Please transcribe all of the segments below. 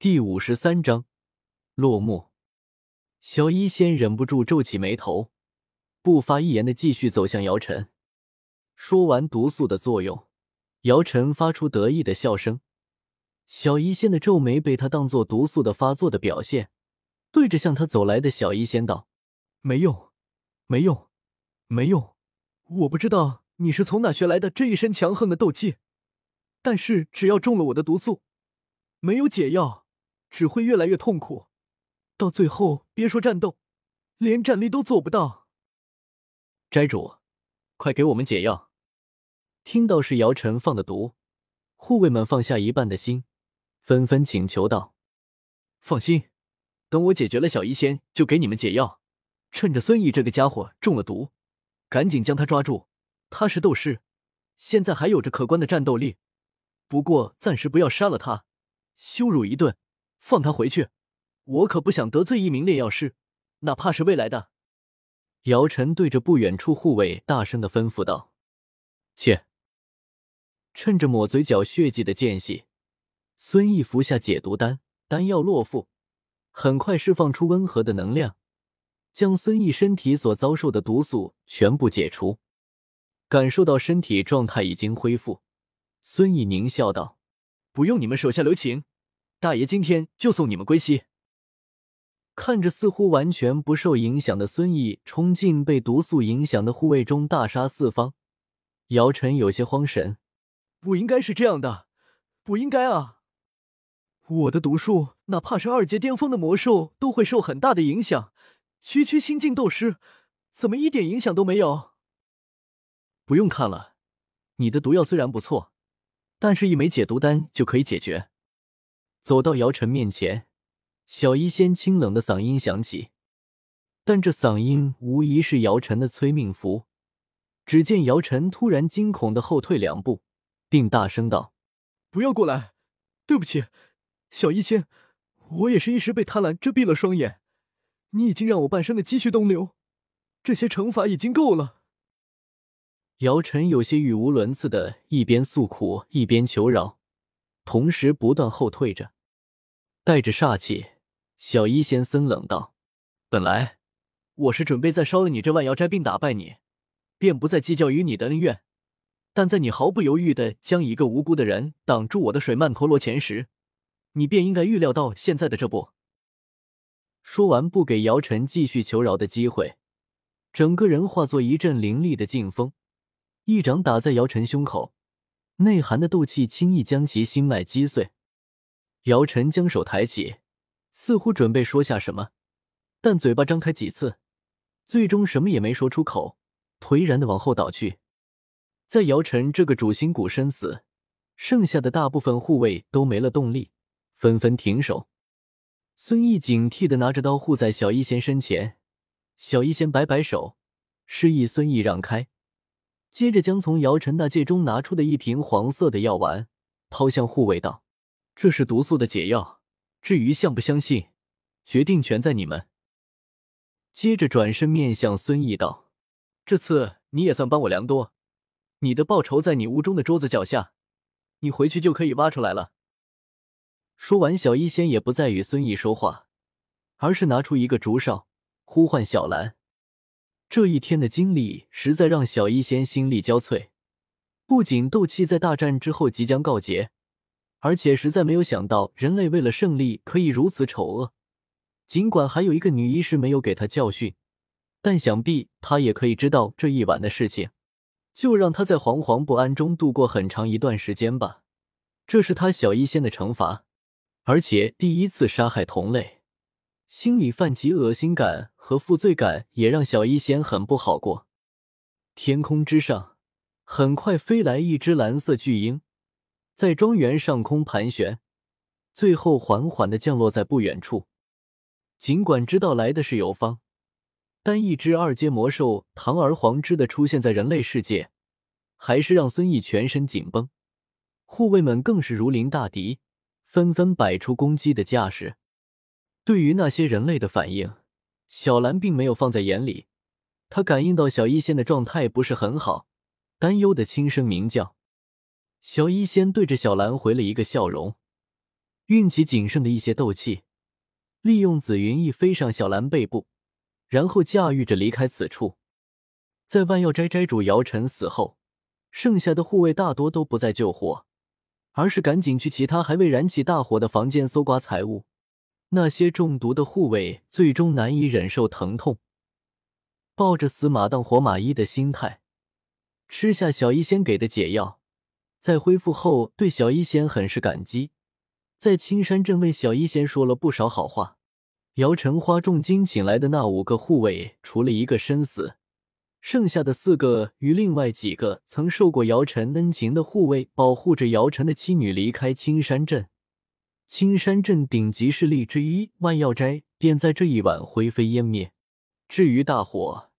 第五十三章落幕。小医仙忍不住皱起眉头，不发一言的继续走向姚晨。说完毒素的作用，姚晨发出得意的笑声。小医仙的皱眉被他当做毒素的发作的表现，对着向他走来的小医仙道：“没用，没用，没用！我不知道你是从哪学来的这一身强横的斗气，但是只要中了我的毒素，没有解药。”只会越来越痛苦，到最后别说战斗，连站立都做不到。斋主，快给我们解药！听到是姚晨放的毒，护卫们放下一半的心，纷纷请求道：“放心，等我解决了小医仙，就给你们解药。趁着孙毅这个家伙中了毒，赶紧将他抓住。他是斗士，现在还有着可观的战斗力。不过暂时不要杀了他，羞辱一顿。”放他回去，我可不想得罪一名炼药师，哪怕是未来的。姚晨对着不远处护卫大声的吩咐道：“切！”趁着抹嘴角血迹的间隙，孙毅服下解毒丹，丹药落腹，很快释放出温和的能量，将孙毅身体所遭受的毒素全部解除。感受到身体状态已经恢复，孙毅狞笑道：“不用你们手下留情。”大爷今天就送你们归西。看着似乎完全不受影响的孙毅冲进被毒素影响的护卫中，大杀四方，姚晨有些慌神。不应该是这样的，不应该啊！我的毒术，哪怕是二阶巅峰的魔兽都会受很大的影响。区区新晋斗师，怎么一点影响都没有？不用看了，你的毒药虽然不错，但是一枚解毒丹就可以解决。走到姚晨面前，小医仙清冷的嗓音响起，但这嗓音无疑是姚晨的催命符。只见姚晨突然惊恐的后退两步，并大声道：“不要过来！对不起，小医仙，我也是一时被贪婪遮蔽了双眼。你已经让我半生的积蓄东流，这些惩罚已经够了。”姚晨有些语无伦次的，一边诉苦，一边求饶，同时不断后退着。带着煞气，小医仙森冷道：“本来我是准备在烧了你这万妖斋并打败你，便不再计较于你的恩怨。但在你毫不犹豫的将一个无辜的人挡住我的水曼陀罗前时，你便应该预料到现在的这步。”说完，不给姚晨继续求饶的机会，整个人化作一阵凌厉的劲风，一掌打在姚晨胸口，内含的斗气轻易将其心脉击碎。姚晨将手抬起，似乎准备说下什么，但嘴巴张开几次，最终什么也没说出口，颓然的往后倒去。在姚晨这个主心骨身死，剩下的大部分护卫都没了动力，纷纷停手。孙毅警惕的拿着刀护在小医仙身前，小医仙摆摆手，示意孙毅让开，接着将从姚晨那戒中拿出的一瓶黄色的药丸抛向护卫道。这是毒素的解药，至于相不相信，决定权在你们。接着转身面向孙毅道：“这次你也算帮我良多，你的报酬在你屋中的桌子脚下，你回去就可以挖出来了。”说完，小医仙也不再与孙毅说话，而是拿出一个竹哨，呼唤小兰。这一天的经历实在让小医仙心力交瘁，不仅斗气在大战之后即将告捷。而且实在没有想到，人类为了胜利可以如此丑恶。尽管还有一个女医师没有给他教训，但想必他也可以知道这一晚的事情，就让他在惶惶不安中度过很长一段时间吧。这是他小医仙的惩罚，而且第一次杀害同类，心里泛起恶心感和负罪感，也让小医仙很不好过。天空之上，很快飞来一只蓝色巨鹰。在庄园上空盘旋，最后缓缓的降落在不远处。尽管知道来的是游方，但一只二阶魔兽堂而皇之的出现在人类世界，还是让孙毅全身紧绷。护卫们更是如临大敌，纷纷摆出攻击的架势。对于那些人类的反应，小兰并没有放在眼里。她感应到小医仙的状态不是很好，担忧的轻声鸣叫。小医仙对着小兰回了一个笑容，运起仅剩的一些斗气，利用紫云翼飞上小兰背部，然后驾驭着离开此处。在万药斋斋主姚晨死后，剩下的护卫大多都不再救火，而是赶紧去其他还未燃起大火的房间搜刮财物。那些中毒的护卫最终难以忍受疼痛，抱着死马当活马医的心态，吃下小医仙给的解药，在恢复后对小医仙很是感激，在青山镇为小医仙说了不少好话。姚晨花重金请来的那五个护卫，除了一个身死，剩下的四个与另外几个曾受过姚晨恩情的护卫，保护着姚晨的妻女离开青山镇。青山镇顶级势力之一万药斋便在这一晚灰飞烟灭。至于大火，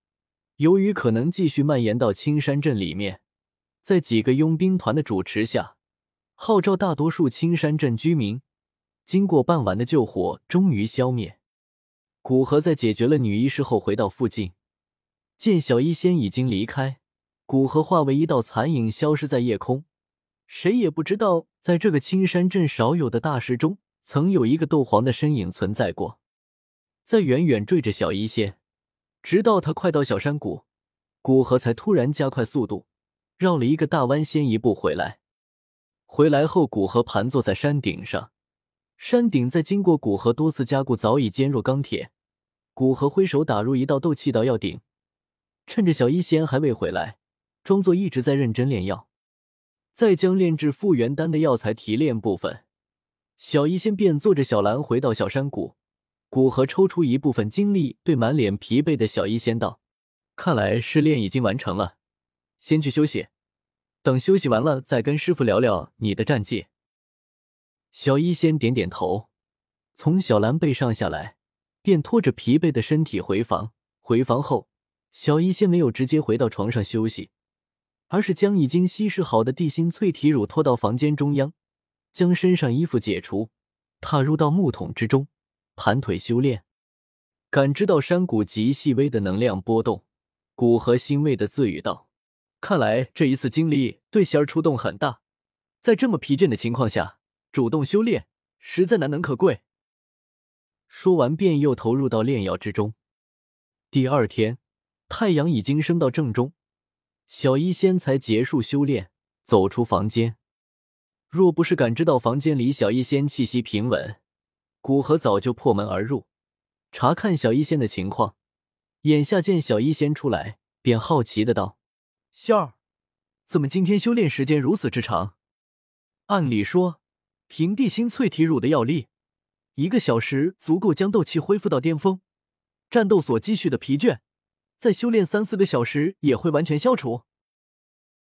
由于可能继续蔓延到青山镇里面，在几个佣兵团的主持下，号召大多数青山镇居民，经过半晚的救火，终于消灭。古河在解决了女医师后，回到附近，见小医仙已经离开，古河化为一道残影，消失在夜空。谁也不知道，在这个青山镇少有的大石中，曾有一个斗皇的身影存在过，在远远追着小医仙，直到他快到小山谷，古河才突然加快速度，绕了一个大弯，先一步回来。回来后，古河盘坐在山顶上，山顶在经过古河多次加固，早已坚若钢铁。古河挥手打入一道斗气到药鼎，趁着小医仙还未回来，装作一直在认真炼药。再将炼制复原丹的药材提炼部分，小医仙便坐着小兰回到小山谷。古河抽出一部分精力，对满脸疲惫的小医仙道：“看来试炼已经完成了，先去休息。等休息完了，再跟师傅聊聊你的战绩。”小医仙点点头，从小兰背上下来，便拖着疲惫的身体回房。回房后，小医仙没有直接回到床上休息。而是将已经稀释好的地心淬体乳拖到房间中央，将身上衣服解除，踏入到木桶之中，盘腿修炼。感知到山谷极细微的能量波动，古河欣慰的自语道：“看来这一次经历对仙儿触动很大，在这么疲倦的情况下主动修炼，实在难能可贵。”说完，便又投入到炼药之中。第二天，太阳已经升到正中。小医仙才结束修炼，走出房间。若不是感知到房间里小医仙气息平稳，古河早就破门而入，查看小医仙的情况。眼下见小医仙出来，便好奇的道：“仙儿，怎么今天修炼时间如此之长？按理说，平地心淬体乳的药力，一个小时足够将斗气恢复到巅峰，战斗所积蓄的疲倦。”再修炼三四个小时也会完全消除。